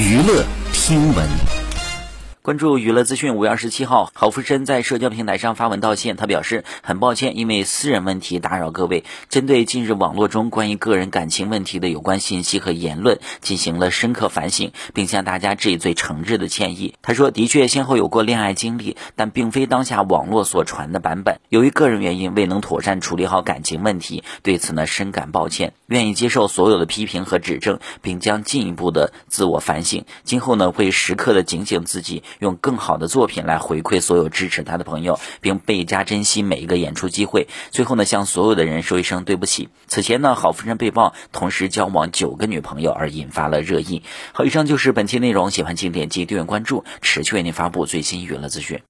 娱乐听闻。关注娱乐资讯，五月二十七号，郝富申在社交平台上发文道歉。他表示很抱歉，因为私人问题打扰各位。针对近日网络中关于个人感情问题的有关信息和言论，进行了深刻反省，并向大家致以最诚挚的歉意。他说，的确先后有过恋爱经历，但并非当下网络所传的版本。由于个人原因未能妥善处理好感情问题，对此呢深感抱歉，愿意接受所有的批评和指正，并将进一步的自我反省。今后呢会时刻的警醒自己。用更好的作品来回馈所有支持他的朋友，并倍加珍惜每一个演出机会。最后呢，向所有的人说一声对不起。此前呢，郝夫人被曝同时交往九个女朋友，而引发了热议。好，以上就是本期内容，喜欢请点击订阅关注，持续为您发布最新娱乐资讯。